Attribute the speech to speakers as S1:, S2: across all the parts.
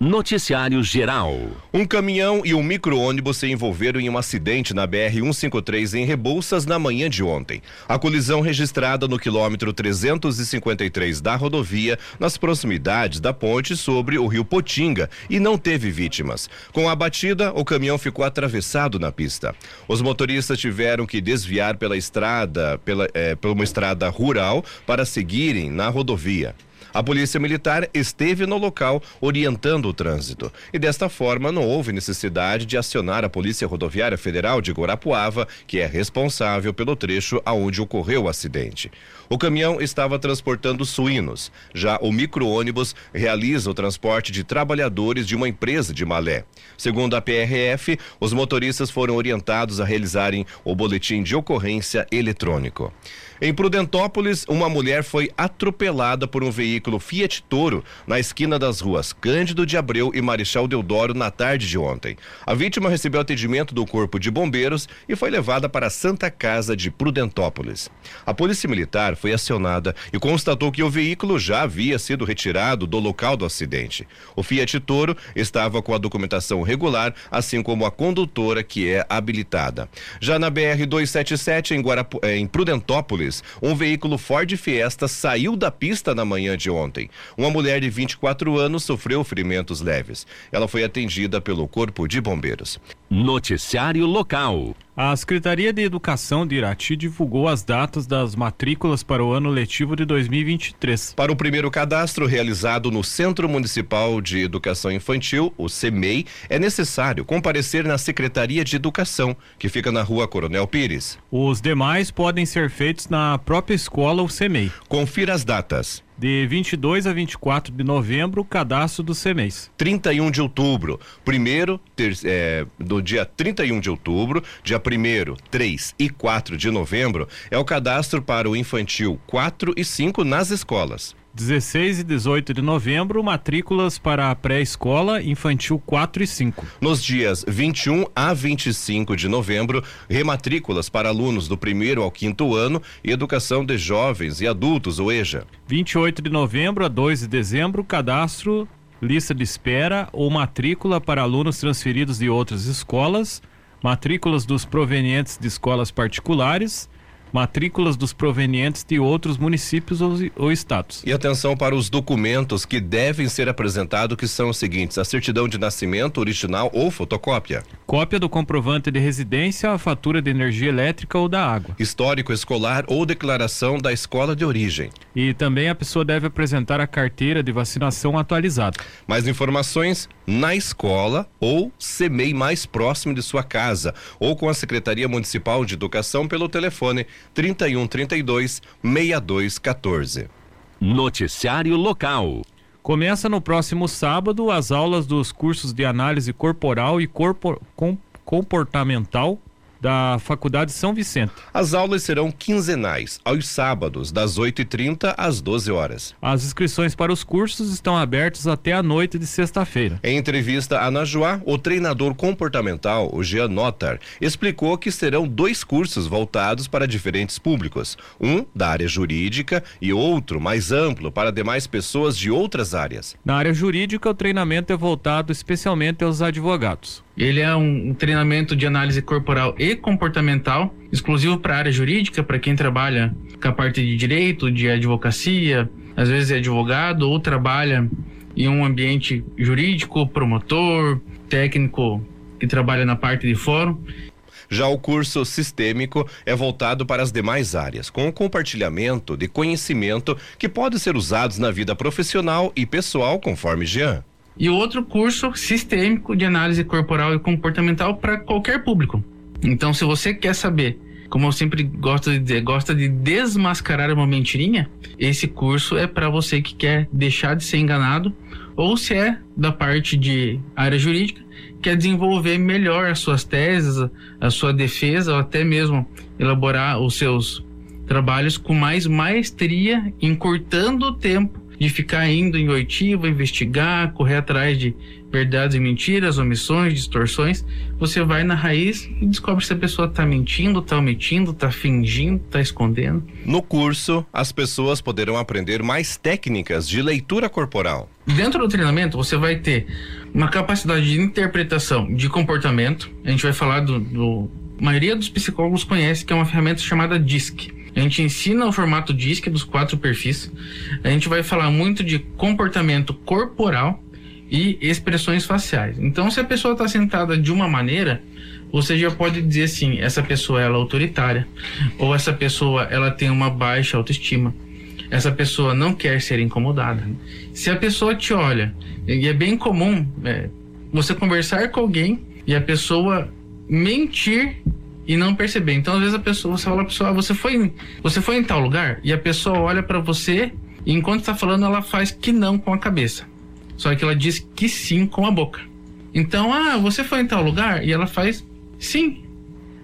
S1: Noticiário Geral.
S2: Um caminhão e um micro-ônibus se envolveram em um acidente na BR-153 em Rebouças na manhã de ontem. A colisão registrada no quilômetro 353 da rodovia, nas proximidades da ponte sobre o rio Potinga, e não teve vítimas. Com a batida, o caminhão ficou atravessado na pista. Os motoristas tiveram que desviar pela estrada, pela, é, por uma estrada rural, para seguirem na rodovia. A Polícia Militar esteve no local orientando o trânsito e desta forma não houve necessidade de acionar a Polícia Rodoviária Federal de Guarapuava, que é responsável pelo trecho aonde ocorreu o acidente. O caminhão estava transportando suínos. Já o micro-ônibus realiza o transporte de trabalhadores de uma empresa de Malé. Segundo a PRF, os motoristas foram orientados a realizarem o boletim de ocorrência eletrônico. Em Prudentópolis, uma mulher foi atropelada por um veículo Fiat Toro na esquina das ruas Cândido de Abreu e Marechal Deodoro na tarde de ontem. A vítima recebeu atendimento do Corpo de Bombeiros e foi levada para a Santa Casa de Prudentópolis. A Polícia Militar foi acionada e constatou que o veículo já havia sido retirado do local do acidente. O Fiat Toro estava com a documentação regular, assim como a condutora que é habilitada. Já na BR 277 em, eh, em Prudentópolis um veículo Ford Fiesta saiu da pista na manhã de ontem. Uma mulher de 24 anos sofreu ferimentos leves. Ela foi atendida pelo Corpo de Bombeiros.
S1: Noticiário local.
S3: A Secretaria de Educação de Irati divulgou as datas das matrículas para o ano letivo de 2023.
S2: Para o primeiro cadastro realizado no Centro Municipal de Educação Infantil, o CEMEI, é necessário comparecer na Secretaria de Educação, que fica na Rua Coronel Pires.
S3: Os demais podem ser feitos na própria escola ou CEMEI.
S2: Confira as datas
S3: de 22 a 24 de novembro, cadastro do CEMEIS.
S2: 31 de outubro, primeiro, ter, é, do dia 31 de outubro, dia 1 3 e 4 de novembro, é o cadastro para o infantil 4 e 5 nas escolas.
S3: 16 e 18 de novembro, matrículas para a pré-escola infantil 4 e 5.
S2: Nos dias 21 a 25 de novembro, rematrículas para alunos do primeiro ao quinto ano e educação de jovens e adultos, o EJA.
S3: 28 de novembro a 2 de dezembro, cadastro, lista de espera ou matrícula para alunos transferidos de outras escolas, matrículas dos provenientes de escolas particulares matrículas dos provenientes de outros municípios ou, ou, estados.
S2: E atenção para os documentos que devem ser apresentados, que são os seguintes: a certidão de nascimento original ou fotocópia.
S3: Cópia do comprovante de residência, a fatura de energia elétrica ou da água.
S2: Histórico escolar ou declaração da escola de origem.
S3: E também a pessoa deve apresentar a carteira de vacinação atualizada.
S2: Mais informações na escola ou CEMEI mais próximo de sua casa ou com a Secretaria Municipal de Educação pelo telefone 31 32 62 14.
S1: Noticiário local.
S3: Começa no próximo sábado as aulas dos cursos de análise corporal e corpor, com, comportamental da Faculdade São Vicente.
S2: As aulas serão quinzenais, aos sábados, das 8h30 às 12 horas.
S3: As inscrições para os cursos estão abertas até a noite de sexta-feira.
S2: Em entrevista à Najuá, o treinador comportamental, o Jean Notar, explicou que serão dois cursos voltados para diferentes públicos: um da área jurídica e outro mais amplo para demais pessoas de outras áreas.
S3: Na área jurídica, o treinamento é voltado especialmente aos advogados.
S4: Ele é um, treinamento de análise corporal e comportamental, exclusivo para a área jurídica, para quem trabalha com a parte de direito, de advocacia, às vezes é advogado ou trabalha em um ambiente jurídico, promotor, técnico que trabalha na parte de fórum.
S2: Já o curso sistêmico é voltado para as demais áreas, com o compartilhamento de conhecimento que pode ser usados na vida profissional e pessoal, conforme Jean
S4: e outro curso sistêmico de análise corporal e comportamental para qualquer público. Então, se você quer saber, como eu sempre gosto de dizer, gosta de desmascarar uma mentirinha, esse curso é para você que quer deixar de ser enganado ou se é da parte de área jurídica, quer desenvolver melhor as suas teses, a sua defesa ou até mesmo elaborar os seus trabalhos com mais maestria, encurtando o tempo de ficar indo em oitiva, investigar, correr atrás de verdades e mentiras, omissões, distorções. Você vai na raiz e descobre se a pessoa está mentindo, está omitindo, está fingindo, está escondendo.
S2: No curso, as pessoas poderão aprender mais técnicas de leitura corporal.
S4: Dentro do treinamento, você vai ter uma capacidade de interpretação de comportamento. A gente vai falar do, do a maioria dos psicólogos conhece que é uma ferramenta chamada DISC. A gente ensina o formato DISC dos quatro perfis. A gente vai falar muito de comportamento corporal e expressões faciais. Então, se a pessoa está sentada de uma maneira, você já pode dizer assim: essa pessoa ela é autoritária, ou essa pessoa ela tem uma baixa autoestima. Essa pessoa não quer ser incomodada. Se a pessoa te olha, e é bem comum é, você conversar com alguém e a pessoa mentir e não perceber. Então, às vezes a pessoa, você fala pra pessoa, ah, você foi, você foi em tal lugar e a pessoa olha para você e enquanto está falando ela faz que não com a cabeça. Só que ela diz que sim com a boca. Então, ah, você foi em tal lugar e ela faz sim.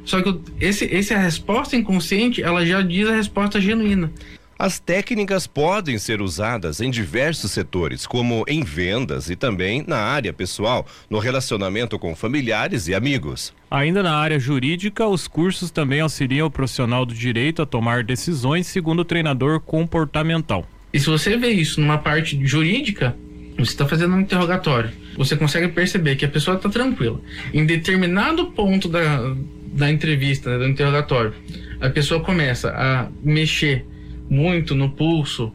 S4: Só que esse, esse é a resposta inconsciente, ela já diz a resposta genuína.
S2: As técnicas podem ser usadas em diversos setores, como em vendas e também na área pessoal, no relacionamento com familiares e amigos.
S3: Ainda na área jurídica, os cursos também auxiliam o profissional do direito a tomar decisões segundo o treinador comportamental.
S4: E se você vê isso numa parte jurídica, você está fazendo um interrogatório, você consegue perceber que a pessoa está tranquila. Em determinado ponto da, da entrevista, né, do interrogatório, a pessoa começa a mexer muito no pulso.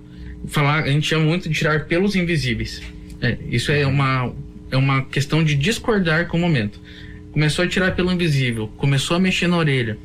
S4: Falar, a gente chama muito de tirar pelos invisíveis. É, isso é uma, é uma questão de discordar com o momento. Começou a tirar pelo invisível, começou a mexer na orelha,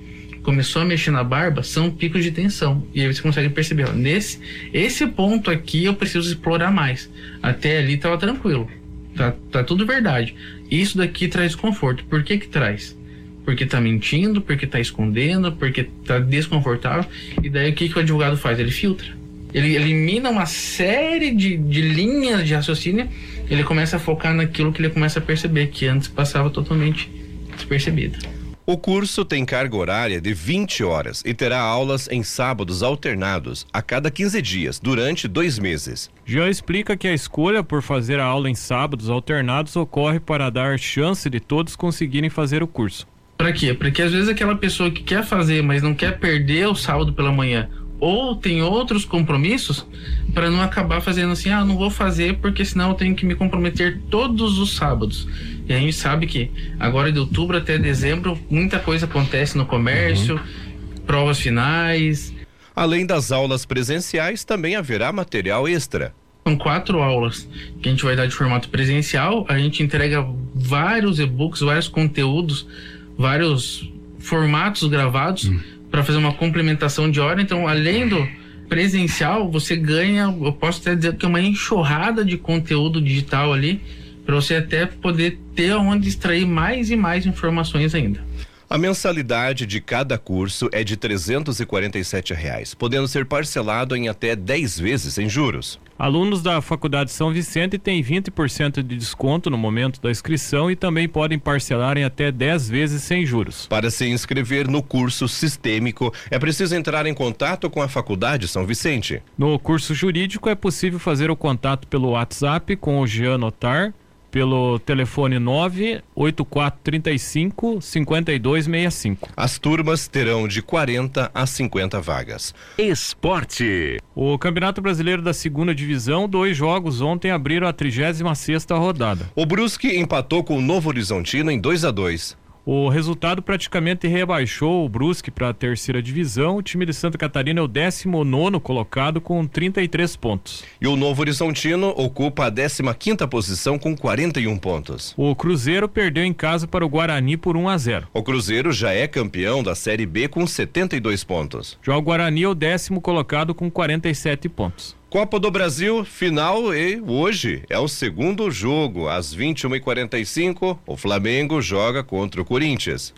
S4: começou a mexer na barba, são picos de tensão. E aí você consegue perceber, ó, nesse esse ponto aqui eu preciso explorar mais. Até ali estava tranquilo. Tá, tá tudo verdade. Isso daqui traz conforto. Por que que traz? Porque tá mentindo, porque tá escondendo, porque tá desconfortável. E daí o que, que o advogado faz? Ele filtra. Ele elimina uma série de, de linhas de raciocínio, ele começa a focar naquilo que ele começa a perceber, que antes passava totalmente despercebido.
S2: O curso tem carga horária de 20 horas e terá aulas em sábados alternados a cada 15 dias, durante dois meses.
S3: Já explica que a escolha por fazer a aula em sábados alternados ocorre para dar chance de todos conseguirem fazer o curso.
S4: Para quê? Porque às vezes aquela pessoa que quer fazer, mas não quer perder o sábado pela manhã, ou tem outros compromissos, para não acabar fazendo assim, ah, não vou fazer porque senão eu tenho que me comprometer todos os sábados. E a gente sabe que agora de outubro até dezembro muita coisa acontece no comércio, uhum. provas finais.
S2: Além das aulas presenciais, também haverá material extra.
S4: São quatro aulas que a gente vai dar de formato presencial. A gente entrega vários e-books, vários conteúdos vários formatos gravados hum. para fazer uma complementação de hora. Então, além do presencial, você ganha, eu posso até dizer que é uma enxurrada de conteúdo digital ali para você até poder ter onde extrair mais e mais informações ainda.
S2: A mensalidade de cada curso é de 347 reais, podendo ser parcelado em até 10 vezes sem juros.
S3: Alunos da Faculdade São Vicente têm 20% de desconto no momento da inscrição e também podem parcelar em até 10 vezes sem juros.
S2: Para se inscrever no curso sistêmico, é preciso entrar em contato com a Faculdade São Vicente.
S3: No curso jurídico é possível fazer o contato pelo WhatsApp com o Jean Notar pelo telefone 98435 5265.
S2: As turmas terão de 40 a 50 vagas.
S1: Esporte.
S3: O Campeonato Brasileiro da Segunda Divisão, dois jogos ontem abriram a 36 sexta rodada.
S2: O Brusque empatou com o Novo Horizontino em 2 a 2.
S3: O resultado praticamente rebaixou o Brusque para a terceira divisão. O time de Santa Catarina é o 19 colocado com 33 pontos.
S2: E o Novo Horizontino ocupa a 15 posição com 41 pontos.
S3: O Cruzeiro perdeu em casa para o Guarani por 1 a 0.
S2: O Cruzeiro já é campeão da Série B com 72 pontos.
S3: Já o Guarani é o décimo colocado com 47 pontos.
S2: Copa do Brasil, final e hoje é o segundo jogo. Às 21h45, o Flamengo joga contra o Corinthians.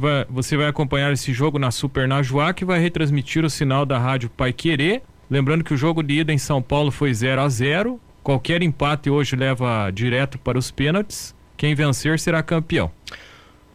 S3: Vai, você vai acompanhar esse jogo na Super Najuá, que vai retransmitir o sinal da Rádio Pai Querer. Lembrando que o jogo de ida em São Paulo foi 0 a 0 Qualquer empate hoje leva direto para os pênaltis. Quem vencer será campeão.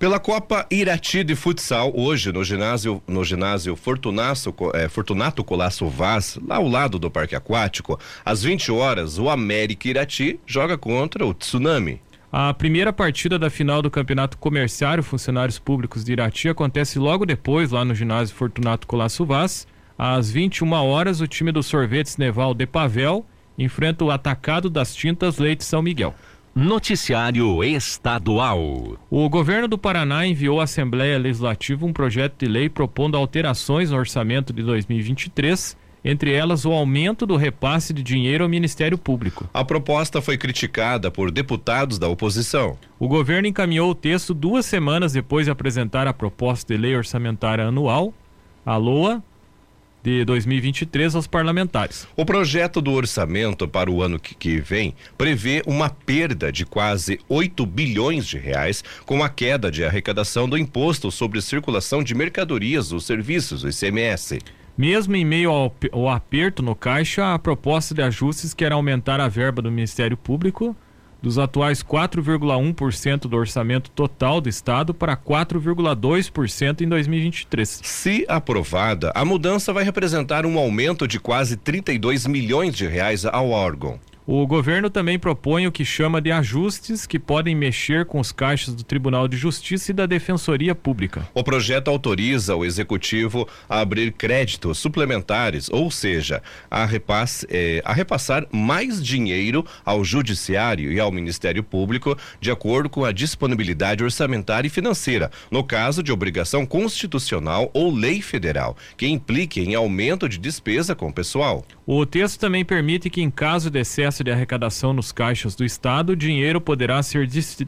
S2: Pela Copa Irati de Futsal, hoje no ginásio, no ginásio Fortunato, é, Fortunato Colasso Vaz, lá ao lado do Parque Aquático, às 20 horas, o América Irati joga contra o Tsunami.
S3: A primeira partida da final do Campeonato Comerciário Funcionários Públicos de Irati acontece logo depois, lá no ginásio Fortunato Colasso Vaz. Às 21 horas, o time dos sorvetes Neval de Pavel enfrenta o atacado das tintas Leite São Miguel.
S1: Noticiário Estadual.
S3: O governo do Paraná enviou à Assembleia Legislativa um projeto de lei propondo alterações no orçamento de 2023, entre elas o aumento do repasse de dinheiro ao Ministério Público.
S2: A proposta foi criticada por deputados da oposição.
S3: O governo encaminhou o texto duas semanas depois de apresentar a proposta de lei orçamentária anual, a LOA, de 2023 aos parlamentares.
S2: O projeto do orçamento para o ano que, que, vem prevê uma perda de quase 8 bilhões de reais com a queda de arrecadação do imposto sobre circulação de mercadorias ou serviços, o ICMS.
S3: Mesmo em meio ao, ao aperto no caixa, a proposta de ajustes quer aumentar a verba do Ministério Público dos atuais 4,1% do orçamento total do Estado para 4,2% em 2023.
S2: Se aprovada, a mudança vai representar um aumento de quase 32 milhões de reais ao órgão.
S3: O governo também propõe o que chama de ajustes que podem mexer com os caixas do Tribunal de Justiça e da Defensoria Pública.
S2: O projeto autoriza o executivo a abrir créditos suplementares, ou seja, a, eh, a repassar mais dinheiro ao Judiciário e ao Ministério Público, de acordo com a disponibilidade orçamentária e financeira, no caso de obrigação constitucional ou lei federal, que implique em aumento de despesa com o pessoal.
S3: O texto também permite que, em caso de excesso de arrecadação nos caixas do Estado, o dinheiro poderá ser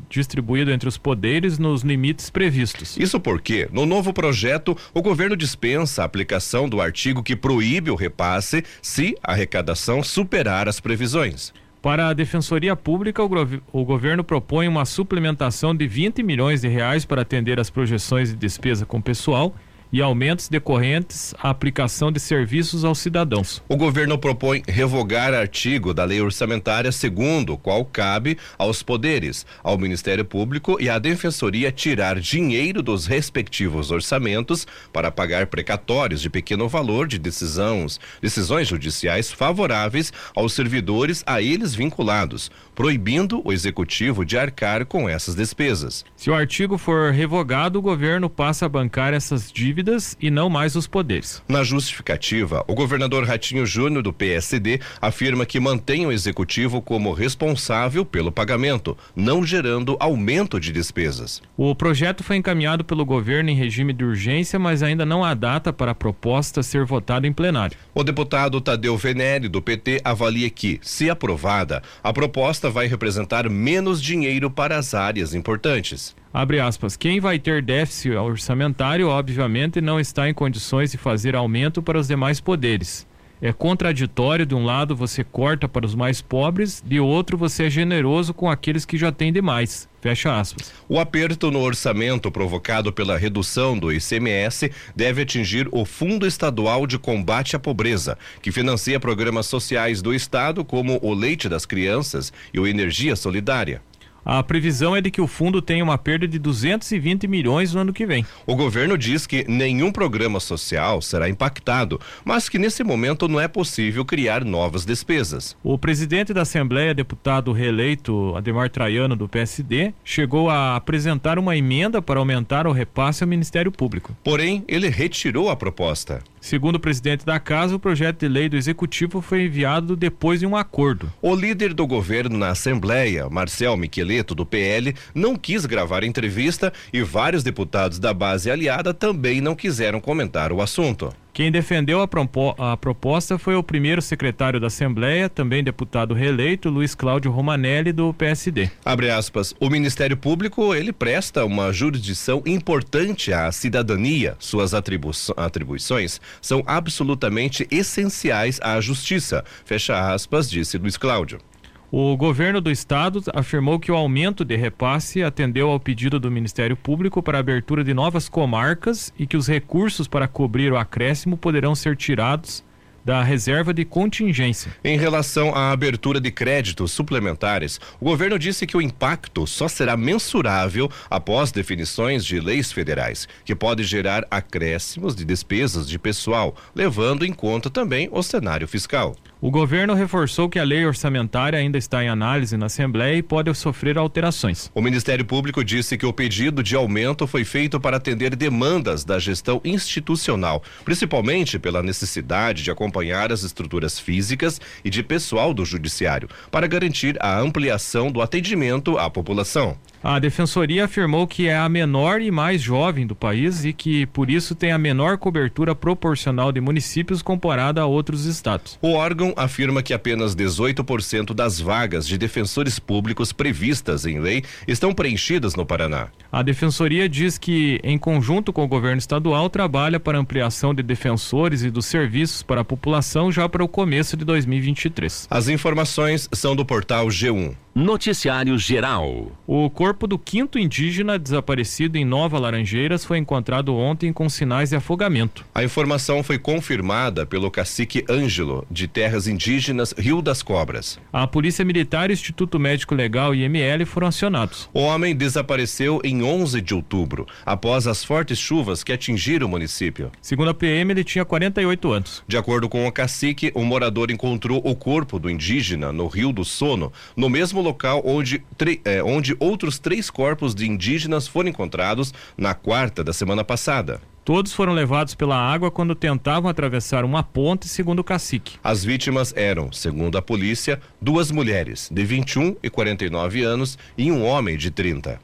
S3: distribuído entre os poderes nos limites previstos.
S2: Isso porque, no novo projeto, o governo dispensa a aplicação do artigo que proíbe o repasse se a arrecadação superar as previsões.
S3: Para a Defensoria Pública, o, governo propõe uma suplementação de 20 milhões de reais para atender as projeções de despesa com pessoal e aumentos decorrentes à aplicação de serviços aos cidadãos.
S2: O governo propõe revogar artigo da lei orçamentária segundo o qual cabe aos poderes, ao Ministério Público e à Defensoria tirar dinheiro dos respectivos orçamentos para pagar precatórios de pequeno valor de decisões, decisões judiciais favoráveis aos servidores a eles vinculados, proibindo o executivo de arcar com essas despesas.
S3: Se o artigo for revogado, o governo passa a bancar essas dívidas dívidas e não mais os poderes.
S2: Na justificativa, o governador Ratinho Júnior do PSD afirma que mantém o executivo como responsável pelo pagamento, não gerando aumento de despesas.
S3: O projeto foi encaminhado pelo governo em regime de urgência, mas ainda não há data para a proposta ser votada em plenário.
S2: O deputado Tadeu Venere do PT avalia que, se aprovada, a proposta vai representar menos dinheiro para as áreas importantes
S3: abre aspas, quem vai ter déficit orçamentário, obviamente, não está em condições de fazer aumento para os demais poderes. É contraditório, de um lado você corta para os mais pobres, de outro você é generoso com aqueles que já têm demais. Fecha aspas.
S2: O aperto no orçamento provocado pela redução do ICMS deve atingir o Fundo Estadual de Combate à Pobreza, que financia programas sociais do Estado como o Leite das Crianças e o Energia Solidária.
S3: A previsão é de que o fundo tenha uma perda de 220 milhões no ano que vem.
S2: O governo diz que nenhum programa social será impactado, mas que nesse momento não é possível criar novas despesas.
S3: O presidente da Assembleia, deputado reeleito Ademar Traiano do PSD, chegou a apresentar uma emenda para aumentar o repasse ao Ministério Público.
S2: Porém, ele retirou a proposta.
S3: Segundo o presidente da casa, o projeto de lei do executivo foi enviado depois de um acordo.
S2: O líder do governo na Assembleia, Marcel Micheleto, do PL, não quis gravar entrevista e vários deputados da base aliada também não quiseram comentar o assunto.
S3: Quem defendeu a, a, proposta foi o primeiro secretário da Assembleia, também deputado reeleito, Luiz Cláudio Romanelli, do PSD.
S2: Abre aspas. O Ministério Público, ele presta uma jurisdição importante à cidadania. Suas atribu atribuições são absolutamente essenciais à justiça. Fecha aspas, disse Luiz Cláudio.
S3: O governo do estado afirmou que o aumento de repasse atendeu ao pedido do Ministério Público para a abertura de novas comarcas e que os recursos para cobrir o acréscimo poderão ser tirados da reserva de contingência.
S2: Em relação à abertura de créditos suplementares, o governo disse que o impacto só será mensurável após definições de leis federais, que pode gerar acréscimos de despesas de pessoal, levando em conta também o cenário fiscal.
S3: O governo reforçou que a lei orçamentária ainda está em análise na Assembleia e pode sofrer alterações.
S2: O Ministério Público disse que o pedido de aumento foi feito para atender demandas da gestão institucional, principalmente pela necessidade de acompanhar as estruturas físicas e de pessoal do Judiciário, para garantir a ampliação do atendimento à população.
S3: A defensoria afirmou que é a menor e mais jovem do país e que, por isso, tem a menor cobertura proporcional de municípios comparada a outros estados.
S2: O órgão afirma que apenas 18% das vagas de defensores públicos previstas em lei estão preenchidas no Paraná.
S3: A defensoria diz que, em conjunto com o governo estadual, trabalha para ampliação de defensores e dos serviços para a população já para o começo de 2023.
S2: As informações são do portal G1.
S1: Noticiário Geral.
S3: O corpo do quinto indígena desaparecido em Nova Laranjeiras foi encontrado ontem com sinais de afogamento.
S2: A informação foi confirmada pelo cacique Ângelo, de terras indígenas Rio das Cobras.
S3: A Polícia Militar, Instituto Médico Legal e IML foram acionados.
S2: O homem desapareceu em 11 de outubro, após as fortes chuvas que atingiram o município.
S3: Segundo a PM, ele tinha 48 anos.
S2: De acordo com o cacique, o morador encontrou o corpo do indígena no Rio do Sono, no mesmo local onde, é, onde outros três corpos de indígenas foram encontrados na quarta da semana passada.
S3: Todos foram levados pela água quando tentavam atravessar uma ponte, segundo o cacique.
S2: As vítimas eram, segundo a polícia, duas mulheres de 21 e 49 anos e um homem de 30.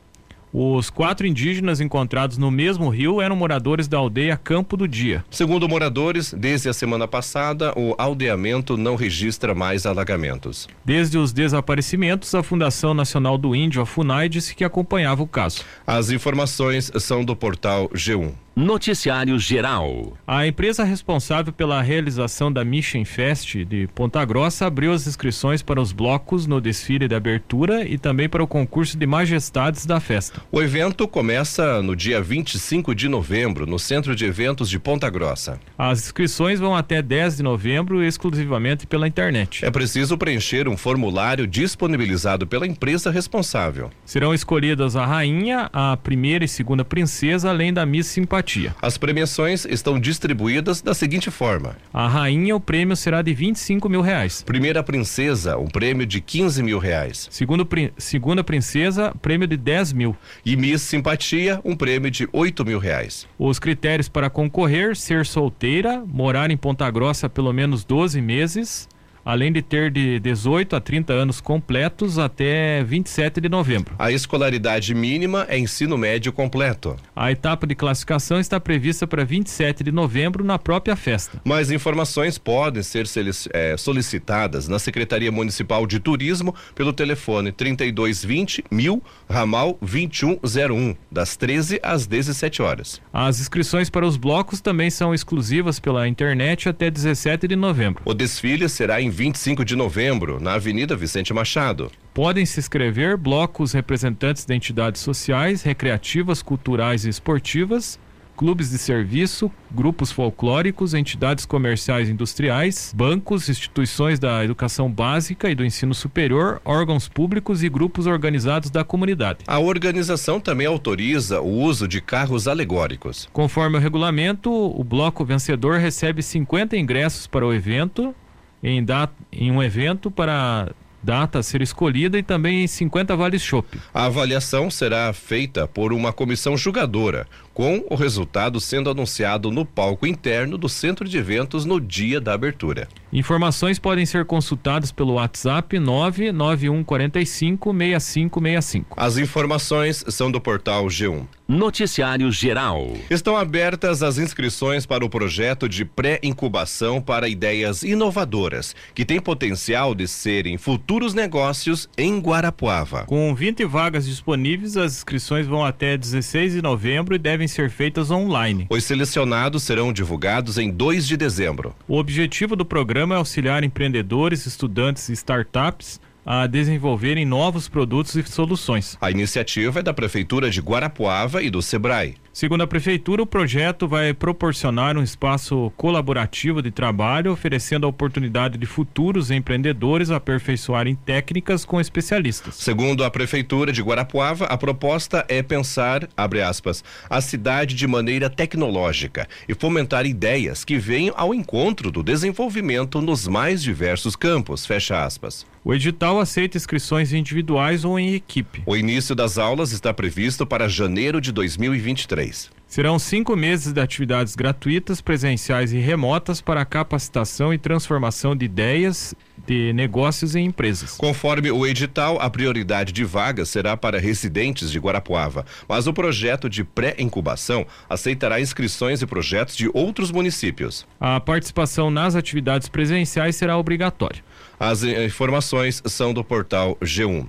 S3: Os quatro indígenas encontrados no mesmo rio eram moradores da aldeia Campo do Dia.
S2: Segundo moradores, desde a semana passada, o aldeamento não registra mais alagamentos.
S3: Desde os desaparecimentos, a Fundação Nacional do Índio, a FUNAI, disse que acompanhava o caso.
S2: As informações são do portal G1.
S1: Noticiário Geral.
S3: A empresa responsável pela realização da Mission Fest de Ponta Grossa abriu as inscrições para os blocos no desfile de abertura e também para o concurso de majestades da festa.
S2: O evento começa no dia 25 de novembro, no Centro de Eventos de Ponta Grossa.
S3: As inscrições vão até 10 de novembro exclusivamente pela internet.
S2: É preciso preencher um formulário disponibilizado pela empresa responsável.
S3: Serão escolhidas a rainha, a primeira e segunda princesa, além da Miss Simpatia simpatia.
S2: As premiações estão distribuídas da seguinte forma:
S3: a rainha, o prêmio será de 25 mil reais.
S2: Primeira princesa, um prêmio de 15 mil reais.
S3: Segundo, segunda princesa, prêmio de 10 mil.
S2: E Miss Simpatia, um prêmio de 8 mil reais.
S3: Os critérios para concorrer: ser solteira, morar em Ponta Grossa pelo menos 12 meses além de ter de 18 a 30 anos completos até 27 de novembro.
S2: A escolaridade mínima é ensino médio completo.
S3: A etapa de classificação está prevista para 27 de novembro na própria festa.
S2: Mais informações podem ser é, solicitadas na Secretaria Municipal de Turismo pelo telefone 3220 mil, ramal 2101, das 13 às 17 horas.
S3: As inscrições para os blocos também são exclusivas pela internet até 17 de novembro.
S2: O desfile será em 25 de novembro, na Avenida Vicente Machado.
S3: Podem se inscrever blocos representantes de entidades sociais, recreativas, culturais e esportivas, clubes de serviço, grupos folclóricos, entidades comerciais e industriais, bancos, instituições da educação básica e do ensino superior, órgãos públicos e grupos organizados da comunidade.
S2: A organização também autoriza o uso de carros alegóricos.
S3: Conforme o regulamento, o bloco vencedor recebe 50 ingressos para o evento em, em um evento para data a ser escolhida e também em 50 vales chopp.
S2: A avaliação será feita por uma comissão julgadora, com o resultado sendo anunciado no palco interno do centro de eventos no dia da abertura.
S3: Informações podem ser consultadas pelo WhatsApp 99145 6565.
S2: As informações são do portal G1.
S1: Noticiário Geral.
S2: Estão abertas as inscrições para o projeto de pré-incubação para ideias inovadoras, que tem potencial de serem futuros negócios em Guarapuava.
S3: Com 20 vagas disponíveis, as inscrições vão até 16 de novembro e devem ser feitas online.
S2: Os selecionados serão divulgados em 2 de dezembro.
S3: O objetivo do programa é auxiliar empreendedores, estudantes e startups a desenvolverem novos produtos e soluções.
S2: A iniciativa é da Prefeitura de Guarapuava e do Sebrae.
S3: Segundo a Prefeitura, o projeto vai proporcionar um espaço colaborativo de trabalho, oferecendo a oportunidade de futuros empreendedores aperfeiçoarem técnicas com especialistas.
S2: Segundo a Prefeitura de Guarapuava, a proposta é pensar, aspas, a cidade de maneira tecnológica e fomentar ideias que venham ao encontro do desenvolvimento nos mais diversos campos.
S3: O edital aceita inscrições individuais ou em equipe.
S2: O início das aulas está previsto para janeiro de 2023.
S3: Serão cinco meses de atividades gratuitas, presenciais e remotas para capacitação e transformação de ideias de negócios em empresas.
S2: Conforme o edital, a prioridade de vagas será para residentes de Guarapuava, mas o projeto de pré-incubação aceitará inscrições e projetos de outros municípios.
S3: A participação nas atividades presenciais será obrigatória.
S2: As informações são do portal G1.